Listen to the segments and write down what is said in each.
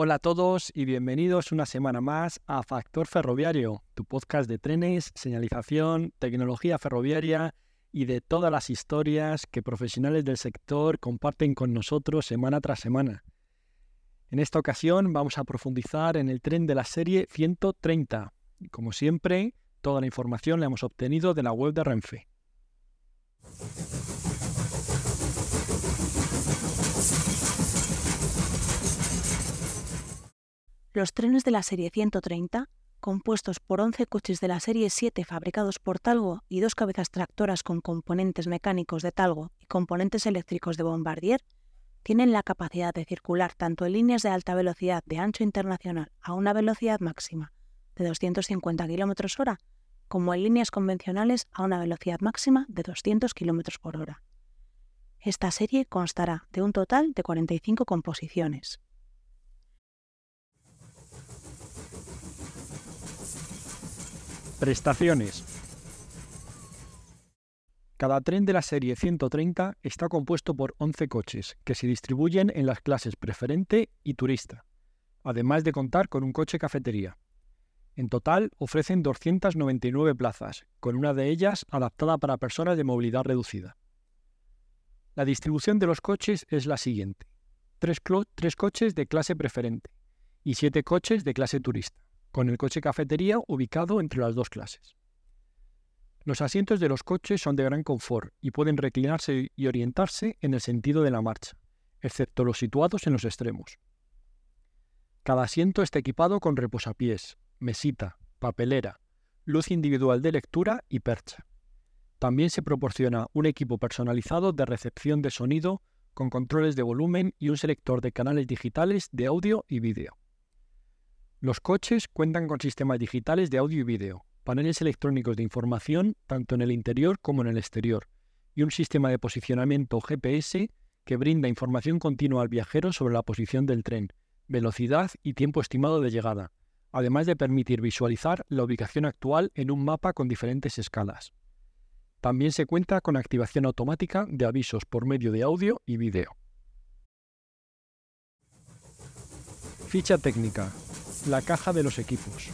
Hola a todos y bienvenidos una semana más a Factor Ferroviario, tu podcast de trenes, señalización, tecnología ferroviaria y de todas las historias que profesionales del sector comparten con nosotros semana tras semana. En esta ocasión vamos a profundizar en el tren de la serie 130. Y como siempre, toda la información la hemos obtenido de la web de Renfe. Los trenes de la serie 130, compuestos por 11 coches de la serie 7 fabricados por Talgo y dos cabezas tractoras con componentes mecánicos de Talgo y componentes eléctricos de Bombardier, tienen la capacidad de circular tanto en líneas de alta velocidad de ancho internacional a una velocidad máxima de 250 km hora, como en líneas convencionales a una velocidad máxima de 200 km por hora. Esta serie constará de un total de 45 composiciones. Prestaciones. Cada tren de la serie 130 está compuesto por 11 coches, que se distribuyen en las clases preferente y turista, además de contar con un coche cafetería. En total ofrecen 299 plazas, con una de ellas adaptada para personas de movilidad reducida. La distribución de los coches es la siguiente. Tres, coches de clase preferente y siete coches de clase turista, con el coche cafetería ubicado entre las dos clases. Los asientos de los coches son de gran confort y pueden reclinarse y orientarse en el sentido de la marcha, excepto los situados en los extremos. Cada asiento está equipado con reposapiés, mesita, papelera, luz individual de lectura y percha. También se proporciona un equipo personalizado de recepción de sonido con controles de volumen y un selector de canales digitales de audio y vídeo. Los coches cuentan con sistemas digitales de audio y vídeo, paneles electrónicos de información tanto en el interior como en el exterior, y un sistema de posicionamiento GPS que brinda información continua al viajero sobre la posición del tren, velocidad y tiempo estimado de llegada, además de permitir visualizar la ubicación actual en un mapa con diferentes escalas. También se cuenta con activación automática de avisos por medio de audio y vídeo. Ficha técnica. La caja de los equipos.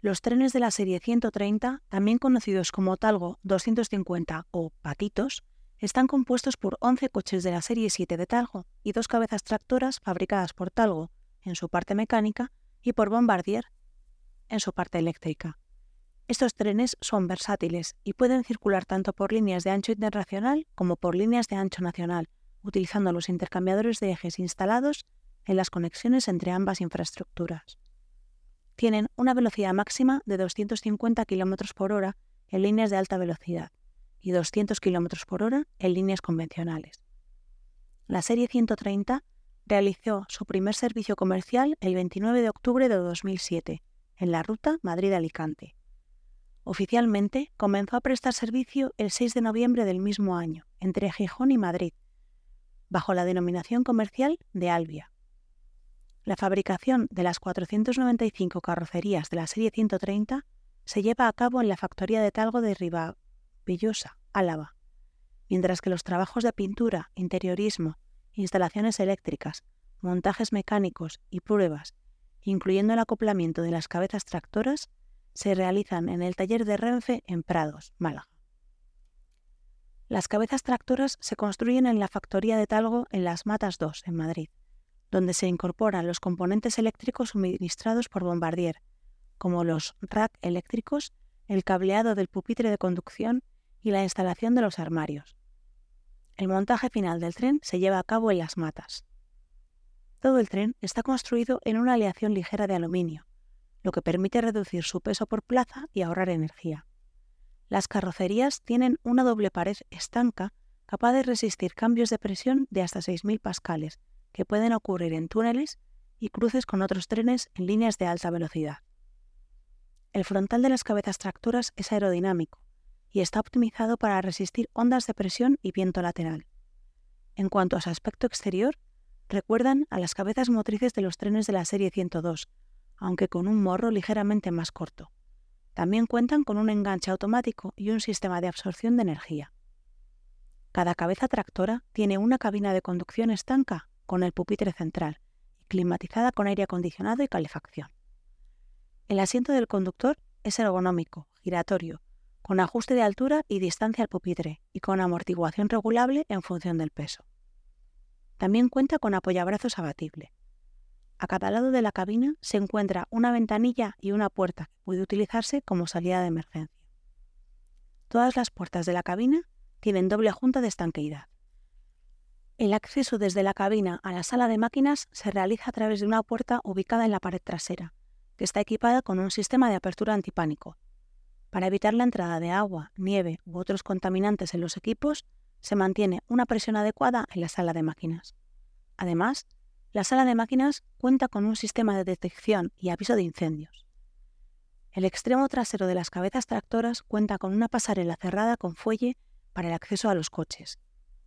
Los trenes de la serie 130, también conocidos como Talgo 250 o Patitos, están compuestos por 11 coches de la serie 7 de Talgo y dos cabezas tractoras fabricadas por Talgo en su parte mecánica y por Bombardier en su parte eléctrica. Estos trenes son versátiles y pueden circular tanto por líneas de ancho internacional como por líneas de ancho nacional, utilizando los intercambiadores de ejes instalados en las conexiones entre ambas infraestructuras tienen una velocidad máxima de 250 km por hora en líneas de alta velocidad y 200 km por hora en líneas convencionales. La serie 130 realizó su primer servicio comercial el 29 de octubre de 2007 en la ruta Madrid-Alicante. Oficialmente comenzó a prestar servicio el 6 de noviembre del mismo año entre Gijón y Madrid, bajo la denominación comercial de Albia. La fabricación de las 495 carrocerías de la serie 130 se lleva a cabo en la factoría de talgo de Ribavillosa, Álava, mientras que los trabajos de pintura, interiorismo, instalaciones eléctricas, montajes mecánicos y pruebas, incluyendo el acoplamiento de las cabezas tractoras, se realizan en el taller de Renfe en Prados, Málaga. Las cabezas tractoras se construyen en la factoría de Talgo en Las Matas 2, en Madrid donde se incorporan los componentes eléctricos suministrados por Bombardier, como los rack eléctricos, el cableado del pupitre de conducción y la instalación de los armarios. El montaje final del tren se lleva a cabo en las matas. Todo el tren está construido en una aleación ligera de aluminio, lo que permite reducir su peso por plaza y ahorrar energía. Las carrocerías tienen una doble pared estanca capaz de resistir cambios de presión de hasta 6.000 pascales que pueden ocurrir en túneles y cruces con otros trenes en líneas de alta velocidad. El frontal de las cabezas tractoras es aerodinámico y está optimizado para resistir ondas de presión y viento lateral. En cuanto a su aspecto exterior, recuerdan a las cabezas motrices de los trenes de la serie 102, aunque con un morro ligeramente más corto. También cuentan con un enganche automático y un sistema de absorción de energía. Cada cabeza tractora tiene una cabina de conducción estanca con el pupitre central y climatizada con aire acondicionado y calefacción. El asiento del conductor es ergonómico, giratorio, con ajuste de altura y distancia al pupitre y con amortiguación regulable en función del peso. También cuenta con apoyabrazos abatible. A cada lado de la cabina se encuentra una ventanilla y una puerta que puede utilizarse como salida de emergencia. Todas las puertas de la cabina tienen doble junta de estanqueidad. El acceso desde la cabina a la sala de máquinas se realiza a través de una puerta ubicada en la pared trasera, que está equipada con un sistema de apertura antipánico, para evitar la entrada de agua, nieve u otros contaminantes en los equipos, se mantiene una presión adecuada en la sala de máquinas. Además, la sala de máquinas cuenta con un sistema de detección y aviso de incendios. El extremo trasero de las cabezas tractoras cuenta con una pasarela cerrada con fuelle para el acceso a los coches,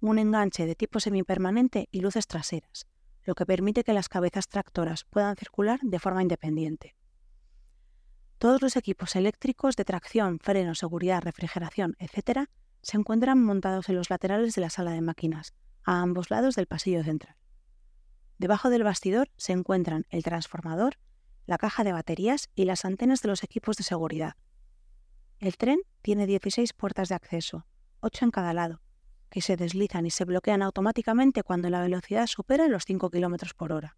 un enganche de tipo semipermanente y luces traseras, lo que permite que las cabezas tractoras puedan circular de forma independiente. Todos los equipos eléctricos de tracción, freno, seguridad, refrigeración, etc., se encuentran montados en los laterales de la sala de máquinas, a ambos lados del pasillo central. Debajo del bastidor se encuentran el transformador, la caja de baterías y las antenas de los equipos de seguridad. El tren tiene 16 puertas de acceso, 8 en cada lado, que se deslizan y se bloquean automáticamente cuando la velocidad supera los 5 km por hora.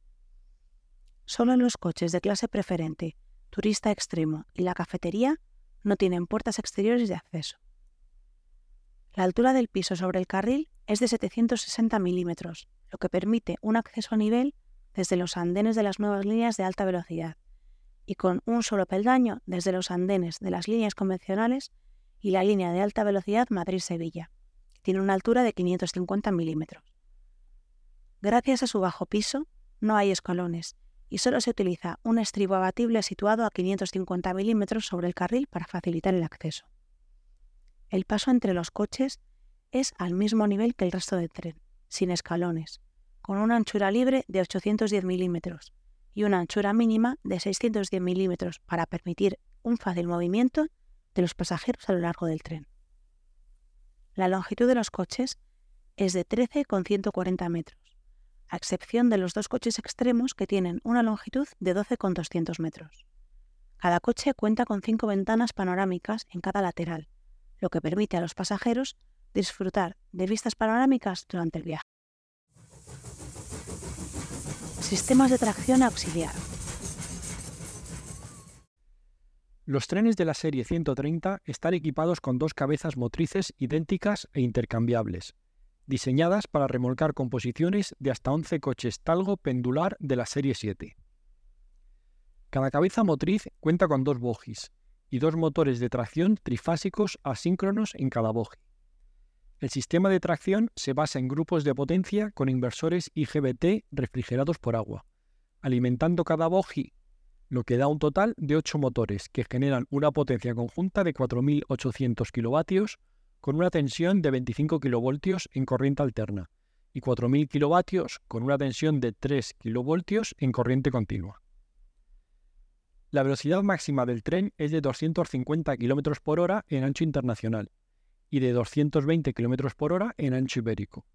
Solo los coches de clase preferente turista extremo y la cafetería no tienen puertas exteriores de acceso. La altura del piso sobre el carril es de 760 milímetros, lo que permite un acceso a nivel desde los andenes de las nuevas líneas de alta velocidad y con un solo peldaño desde los andenes de las líneas convencionales y la línea de alta velocidad Madrid-Sevilla, tiene una altura de 550 milímetros. Gracias a su bajo piso, no hay escalones y solo se utiliza un estribo abatible situado a 550 milímetros sobre el carril para facilitar el acceso. El paso entre los coches es al mismo nivel que el resto del tren, sin escalones, con una anchura libre de 810 milímetros y una anchura mínima de 610 milímetros para permitir un fácil movimiento de los pasajeros a lo largo del tren. La longitud de los coches es de 13,140 metros a excepción de los dos coches extremos que tienen una longitud de 12,200 metros. Cada coche cuenta con cinco ventanas panorámicas en cada lateral, lo que permite a los pasajeros disfrutar de vistas panorámicas durante el viaje. Sistemas de tracción auxiliar. Los trenes de la serie 130 están equipados con dos cabezas motrices idénticas e intercambiables, diseñadas para remolcar composiciones de hasta 11 coches talgo pendular de la serie 7. Cada cabeza motriz cuenta con dos bogies y dos motores de tracción trifásicos asíncronos en cada bogie. El sistema de tracción se basa en grupos de potencia con inversores IGBT refrigerados por agua, alimentando cada bogie, lo que da un total de 8 motores que generan una potencia conjunta de 4.800 kilovatios con una tensión de 25 kV en corriente alterna y 4.000 kW con una tensión de 3 kV en corriente continua. La velocidad máxima del tren es de 250 km por hora en ancho internacional y de 220 km por hora en ancho ibérico.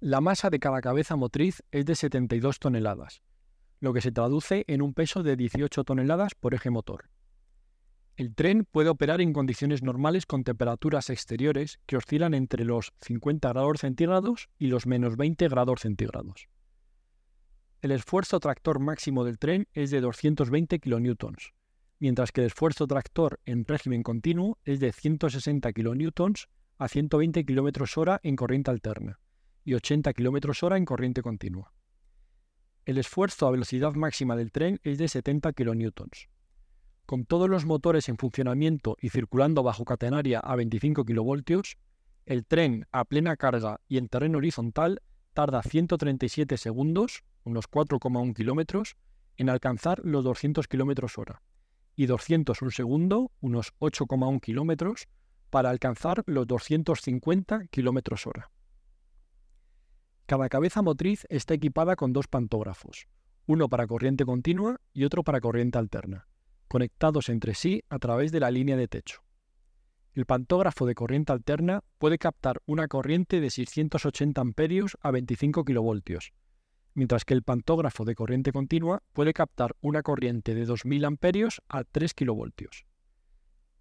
La masa de cada cabeza motriz es de 72 toneladas, lo que se traduce en un peso de 18 toneladas por eje motor. El tren puede operar en condiciones normales con temperaturas exteriores que oscilan entre los 50 grados centígrados y los menos 20 grados centígrados. El esfuerzo tractor máximo del tren es de 220 kN, mientras que el esfuerzo tractor en régimen continuo es de 160 kN a 120 km hora en corriente alterna y 80 km hora en corriente continua. El esfuerzo a velocidad máxima del tren es de 70 kN. Con todos los motores en funcionamiento y circulando bajo catenaria a 25 kV, el tren a plena carga y en terreno horizontal tarda 137 segundos, unos 4,1 kilómetros, en alcanzar los 200 km hora y 201 segundo, unos 8,1 kilómetros, para alcanzar los 250 km hora. Cada cabeza motriz está equipada con dos pantógrafos, uno para corriente continua y otro para corriente alterna conectados entre sí a través de la línea de techo. El pantógrafo de corriente alterna puede captar una corriente de 680 amperios a 25 kilovoltios, mientras que el pantógrafo de corriente continua puede captar una corriente de 2000 amperios a 3 kilovoltios.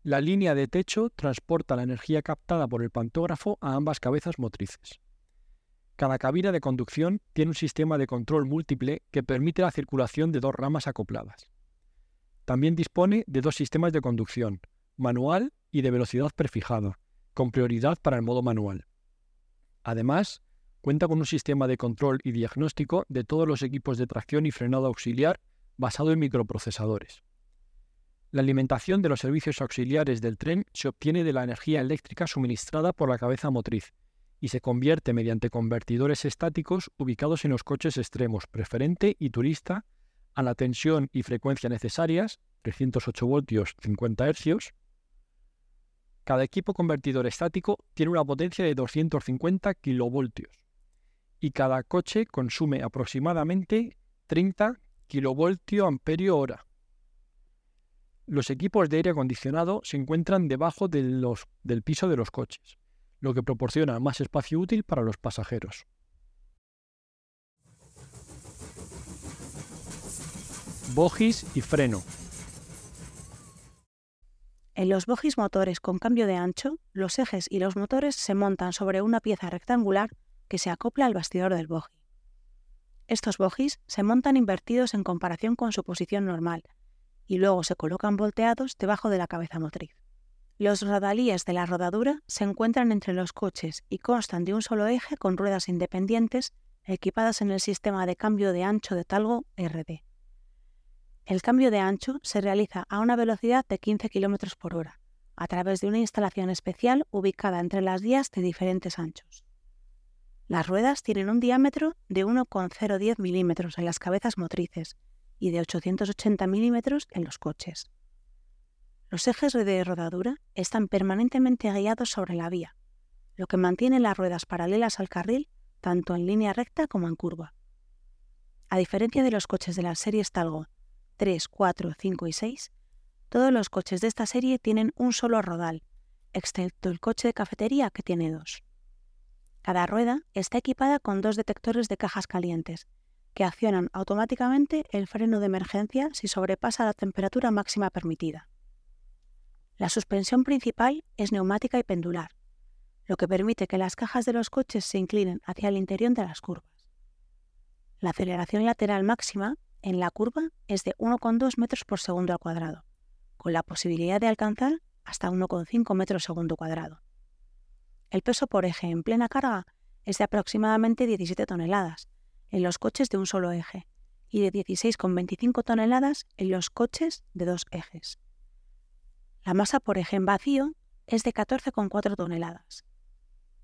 La línea de techo transporta la energía captada por el pantógrafo a ambas cabezas motrices. Cada cabina de conducción tiene un sistema de control múltiple que permite la circulación de dos ramas acopladas. También dispone de dos sistemas de conducción, manual y de velocidad prefijada, con prioridad para el modo manual. Además, cuenta con un sistema de control y diagnóstico de todos los equipos de tracción y frenado auxiliar basado en microprocesadores. La alimentación de los servicios auxiliares del tren se obtiene de la energía eléctrica suministrada por la cabeza motriz y se convierte mediante convertidores estáticos ubicados en los coches extremos preferente y turista a la tensión y frecuencia necesarias, 308 voltios 50 Hz, cada equipo convertidor estático tiene una potencia de 250 kilovoltios y cada coche consume aproximadamente 30 kilovoltio amperio hora. Los equipos de aire acondicionado se encuentran debajo del piso de los coches, lo que proporciona más espacio útil para los pasajeros. Bogis y freno. En los bogies motores con cambio de ancho, los ejes y los motores se montan sobre una pieza rectangular que se acopla al bastidor del bogie. Estos bogies se montan invertidos en comparación con su posición normal y luego se colocan volteados debajo de la cabeza motriz. Los rodalíes de la rodadura se encuentran entre los coches y constan de un solo eje con ruedas independientes equipadas en el sistema de cambio de ancho de talgo RD. El cambio de ancho se realiza a una velocidad de 15 km por hora, a través de una instalación especial ubicada entre las vías de diferentes anchos. Las ruedas tienen un diámetro de 1,010 milímetros en las cabezas motrices y de 880 milímetros en los coches. Los ejes de rodadura están permanentemente guiados sobre la vía, lo que mantiene las ruedas paralelas al carril tanto en línea recta como en curva. A diferencia de los coches de las series Talgo 3, 4, 5 y 6, todos los coches de esta serie tienen un solo rodal, excepto el coche de cafetería que tiene dos. Cada rueda está equipada con dos detectores de cajas calientes, que accionan automáticamente el freno de emergencia si sobrepasa la temperatura máxima permitida. La suspensión principal es neumática y pendular, lo que permite que las cajas de los coches se inclinen hacia el interior de las curvas. La aceleración lateral máxima en la curva es de 1,2 metros por segundo al cuadrado, con la posibilidad de alcanzar hasta 1,5 metros segundo cuadrado. El peso por eje en plena carga es de aproximadamente 17 toneladas en los coches de un solo eje y de 16,25 toneladas en los coches de dos ejes. La masa por eje en vacío es de 14,4 toneladas.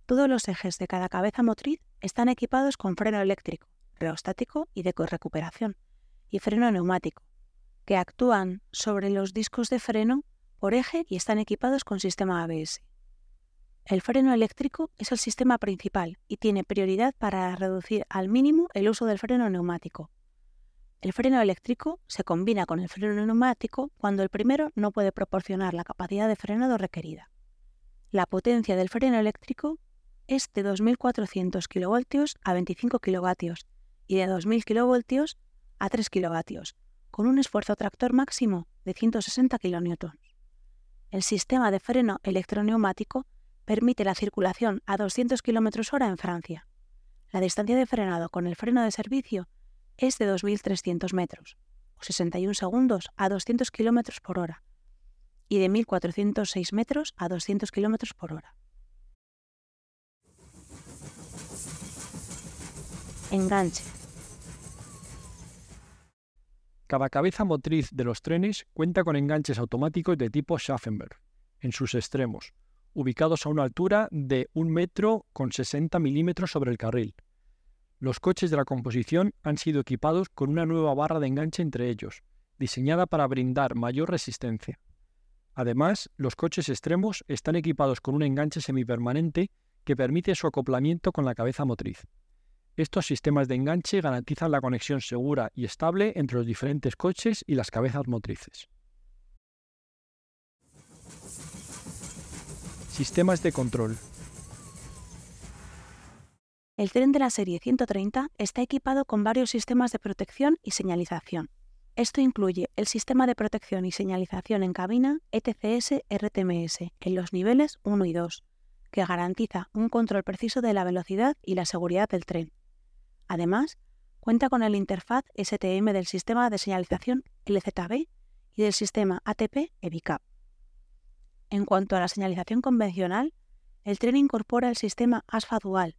Todos los ejes de cada cabeza motriz están equipados con freno eléctrico, reostático y de recuperación, y freno neumático, que actúan sobre los discos de freno por eje y están equipados con sistema ABS. El freno eléctrico es el sistema principal y tiene prioridad para reducir al mínimo el uso del freno neumático. El freno eléctrico se combina con el freno neumático cuando el primero no puede proporcionar la capacidad de frenado requerida. La potencia del freno eléctrico es de 2.400 kV a 25 kW y de 2.000 kV a 3 kilovatios, con un esfuerzo tractor máximo de 160 kN. El sistema de freno electroneumático permite la circulación a 200 km hora en Francia. La distancia de frenado con el freno de servicio es de 2.300 metros, o 61 segundos a 200 km por hora, y de 1.406 metros a 200 km por hora. Enganche. Cada cabeza motriz de los trenes cuenta con enganches automáticos de tipo Schaffenberg en sus extremos, ubicados a una altura de 1 metro con 60 milímetros sobre el carril. Los coches de la composición han sido equipados con una nueva barra de enganche entre ellos, diseñada para brindar mayor resistencia. Además, los coches extremos están equipados con un enganche semipermanente que permite su acoplamiento con la cabeza motriz. Estos sistemas de enganche garantizan la conexión segura y estable entre los diferentes coches y las cabezas motrices. Sistemas de control. El tren de la serie 130 está equipado con varios sistemas de protección y señalización. Esto incluye el sistema de protección y señalización en cabina ETCS-RTMS en los niveles 1 y 2, que garantiza un control preciso de la velocidad y la seguridad del tren. Además, cuenta con el interfaz STM del sistema de señalización LZB y del sistema ATP EBICAP. En cuanto a la señalización convencional, el tren incorpora el sistema ASFA Dual,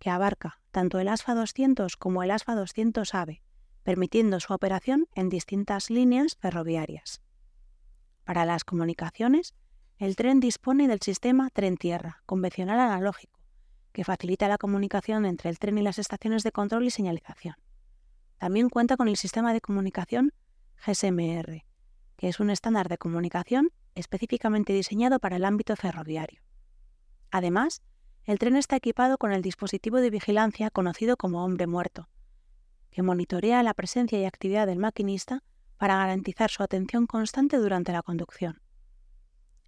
que abarca tanto el ASFA 200 como el ASFA 200 AVE, permitiendo su operación en distintas líneas ferroviarias. Para las comunicaciones, el tren dispone del sistema tren-tierra, convencional analógico, que facilita la comunicación entre el tren y las estaciones de control y señalización. También cuenta con el sistema de comunicación GSMR, que es un estándar de comunicación específicamente diseñado para el ámbito ferroviario. Además, el tren está equipado con el dispositivo de vigilancia conocido como hombre muerto, que monitorea la presencia y actividad del maquinista para garantizar su atención constante durante la conducción.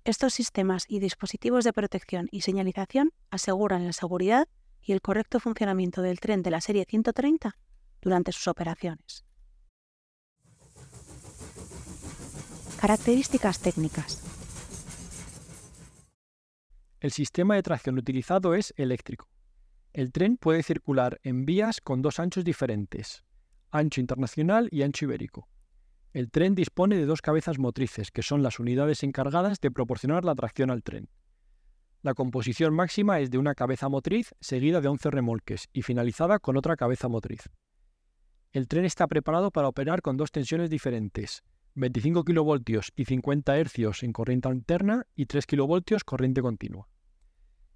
Estos sistemas y dispositivos de protección y señalización aseguran la seguridad y el correcto funcionamiento del tren de la serie 130 durante sus operaciones. Características técnicas. El sistema de tracción utilizado es eléctrico. El tren puede circular en vías con dos anchos diferentes, ancho internacional y ancho ibérico. El tren dispone de dos cabezas motrices, que son las unidades encargadas de proporcionar la tracción al tren. La composición máxima es de una cabeza motriz seguida de 11 remolques y finalizada con otra cabeza motriz. El tren está preparado para operar con dos tensiones diferentes, 25 kV y 50 Hz en corriente alterna y 3 kV corriente continua.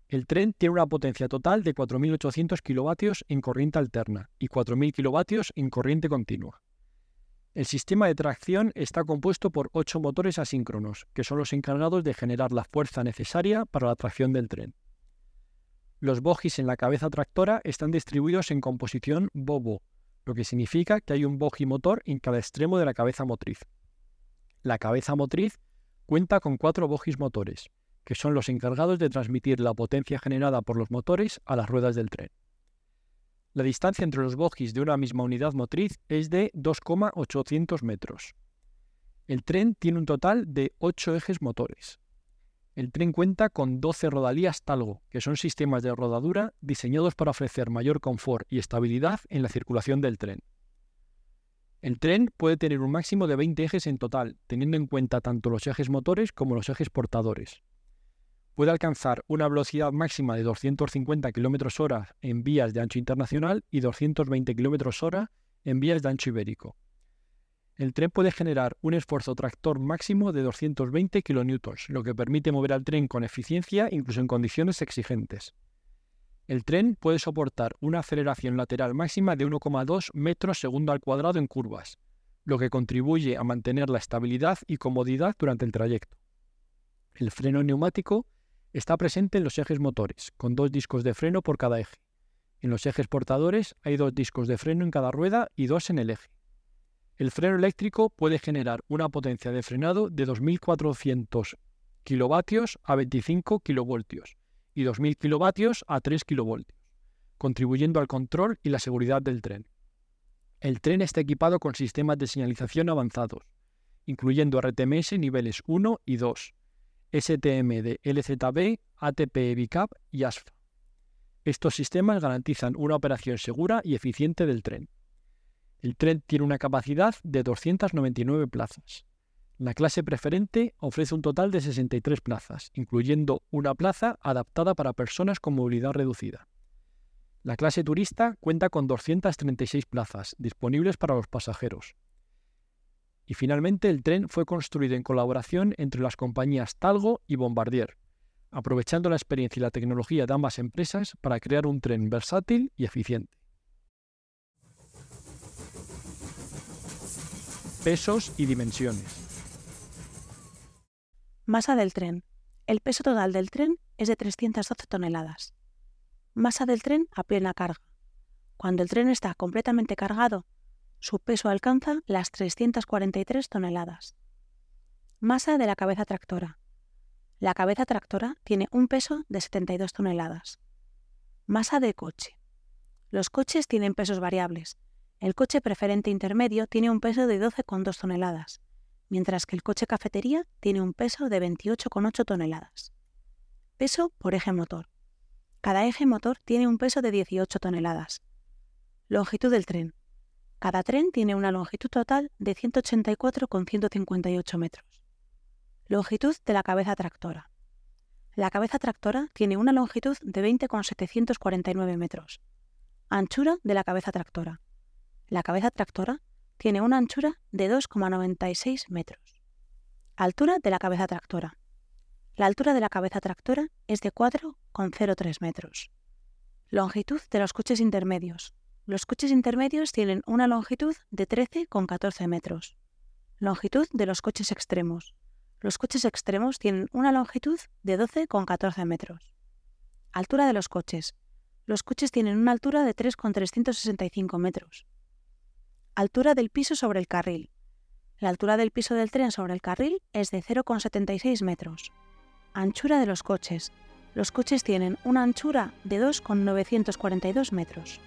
El tren tiene una potencia total de 4.800 kW en corriente alterna y 4.000 kW en corriente continua. El sistema de tracción está compuesto por ocho motores asíncronos, que son los encargados de generar la fuerza necesaria para la tracción del tren. Los bogies en la cabeza tractora están distribuidos en composición bobo, lo que significa que hay un bogie motor en cada extremo de la cabeza motriz. La cabeza motriz cuenta con cuatro bogies motores, que son los encargados de transmitir la potencia generada por los motores a las ruedas del tren. La distancia entre los bogies de una misma unidad motriz es de 2,800 metros. El tren tiene un total de 8 ejes motores. El tren cuenta con 12 rodalías Talgo, que son sistemas de rodadura diseñados para ofrecer mayor confort y estabilidad en la circulación del tren. El tren puede tener un máximo de 20 ejes en total, teniendo en cuenta tanto los ejes motores como los ejes portadores puede alcanzar una velocidad máxima de 250 km hora en vías de ancho internacional y 220 km hora en vías de ancho ibérico. El tren puede generar un esfuerzo tractor máximo de 220 kN, lo que permite mover al tren con eficiencia incluso en condiciones exigentes. El tren puede soportar una aceleración lateral máxima de 1,2 metros segundo al cuadrado en curvas, lo que contribuye a mantener la estabilidad y comodidad durante el trayecto. El freno neumático Está presente en los ejes motores, con dos discos de freno por cada eje. En los ejes portadores hay dos discos de freno en cada rueda y dos en el eje. El freno eléctrico puede generar una potencia de frenado de 2.400 kilovatios a 25 kilovoltios y 2.000 kilovatios a 3 kilovoltios, contribuyendo al control y la seguridad del tren. El tren está equipado con sistemas de señalización avanzados, incluyendo RTMS niveles 1 y 2, STM de LZB, ATP BICAP y ASFA. Estos sistemas garantizan una operación segura y eficiente del tren. El tren tiene una capacidad de 299 plazas. La clase preferente ofrece un total de 63 plazas, incluyendo una plaza adaptada para personas con movilidad reducida. La clase turista cuenta con 236 plazas disponibles para los pasajeros, y finalmente el tren fue construido en colaboración entre las compañías Talgo y Bombardier, aprovechando la experiencia y la tecnología de ambas empresas para crear un tren versátil y eficiente. Pesos y dimensiones. Masa del tren. El peso total del tren es de 312 toneladas. Masa del tren a plena carga. Cuando el tren está completamente cargado, su peso alcanza las 343 toneladas. Masa de la cabeza tractora. La cabeza tractora tiene un peso de 72 toneladas. Masa de coche. Los coches tienen pesos variables. El coche preferente intermedio tiene un peso de 12,2 toneladas, mientras que el coche cafetería tiene un peso de 28,8 toneladas. Peso por eje motor. Cada eje motor tiene un peso de 18 toneladas. Longitud del tren. Cada tren tiene una longitud total de 184,158 metros. Longitud de la cabeza tractora. La cabeza tractora tiene una longitud de 20,749 metros. Anchura de la cabeza tractora. La cabeza tractora tiene una anchura de 2,96 metros. Altura de la cabeza tractora. La altura de la cabeza tractora es de 4,03 metros. Longitud de los coches intermedios. Los coches intermedios tienen una longitud de 13,14 metros. Longitud de los coches extremos. Los coches extremos tienen una longitud de 12,14 metros. Altura de los coches. Los coches tienen una altura de 3,365 metros. Altura del piso sobre el carril. La altura del piso del tren sobre el carril es de 0,76 metros. Anchura de los coches. Los coches tienen una anchura de 2,942 metros.